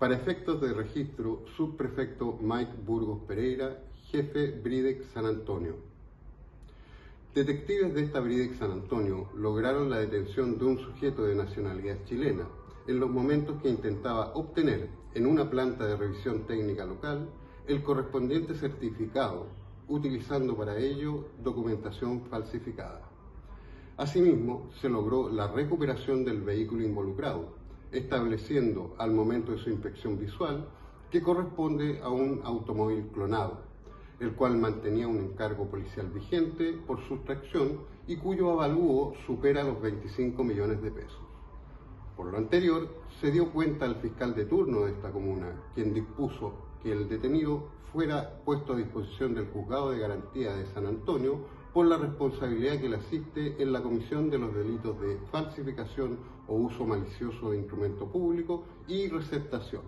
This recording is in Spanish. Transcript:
Para efectos de registro, subprefecto Mike Burgos Pereira, jefe Bridex San Antonio. Detectives de esta Bridex San Antonio lograron la detención de un sujeto de nacionalidad chilena en los momentos que intentaba obtener en una planta de revisión técnica local el correspondiente certificado, utilizando para ello documentación falsificada. Asimismo, se logró la recuperación del vehículo involucrado, estableciendo al momento de su inspección visual que corresponde a un automóvil clonado, el cual mantenía un encargo policial vigente por sustracción y cuyo avalúo supera los 25 millones de pesos. Por lo anterior, se dio cuenta al fiscal de turno de esta comuna, quien dispuso que el detenido fuera puesto a disposición del juzgado de garantía de San Antonio por la responsabilidad que le asiste en la comisión de los delitos de falsificación o uso malicioso de instrumento público y receptación.